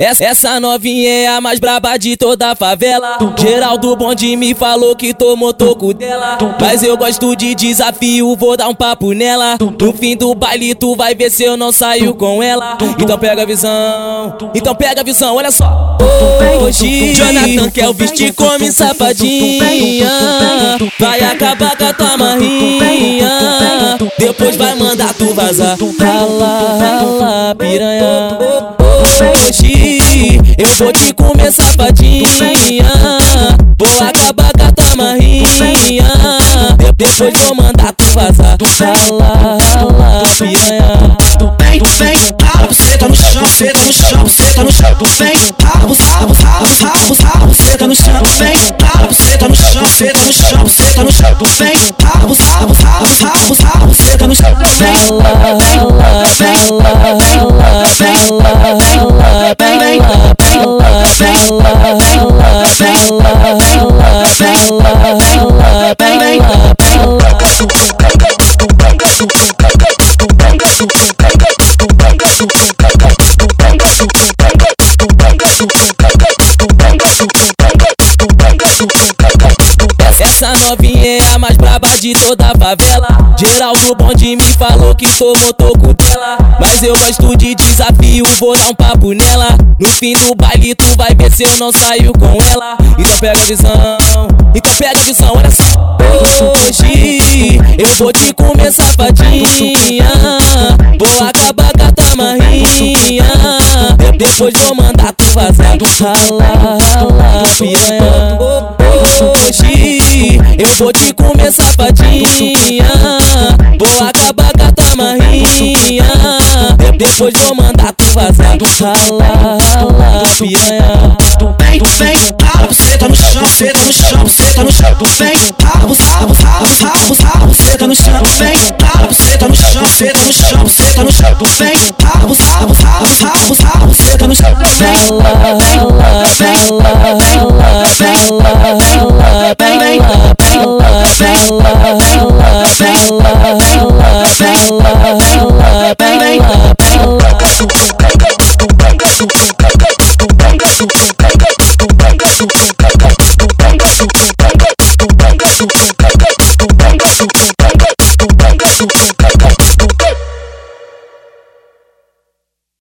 Essa, essa novinha é a mais braba de toda a favela. Geraldo Bonde me falou que tomou toco dela. Mas eu gosto de desafio, vou dar um papo nela. No fim do baile, tu vai ver se eu não saio com ela. Então pega a visão, então pega a visão, olha só. Hoje, Jonathan quer o vestir como safadinha. Vai acabar com a tua marrinha. Depois vai mandar tu vazar. Rala, piranha. Hoje eu vou te comer safadinha Vou acabar com a tua marrinha Depois vou mandar tu vazar Rala, rala, piranha Vem, vem, rala, você tá no chão, você tá no chão, você tá no chão Vem, rala, rala, rala, rala, rala, você tá no chão Vem, rala, você tá no chão, você tá no chão, você tá no chão Vem, rala, rala, rala, rala, rala, você tá no chão Vem, Rala, rala, Essa novinha de toda a favela. Geraldo Bonde me falou que tomou toco dela. Mas eu gosto de desafio, vou dar um papo nela. No fim do baile, tu vai ver se eu não saio com ela. Então pega a visão, então pega a visão, olha só. Hoje eu vou te comer safadinha. Vou acabar com a tua marrinha. Depois vou mandar tu vazar. Rala, rala, piranha. Eu vou te comer safadinha Vou acabar com a tua marrinha Depois vou mandar tu vazar Rala, rala, piranha Vem, vem, rala, você tá no chão, você tá no chão, você tá no chão Vem, rala, você tá no chão Vem, rala, você tá no chão, você tá no chão, você tá no chão Vem, rala, rala, rala, rala, rala, você tá no chão Vem, rala, rala, rala, rala, Thank you.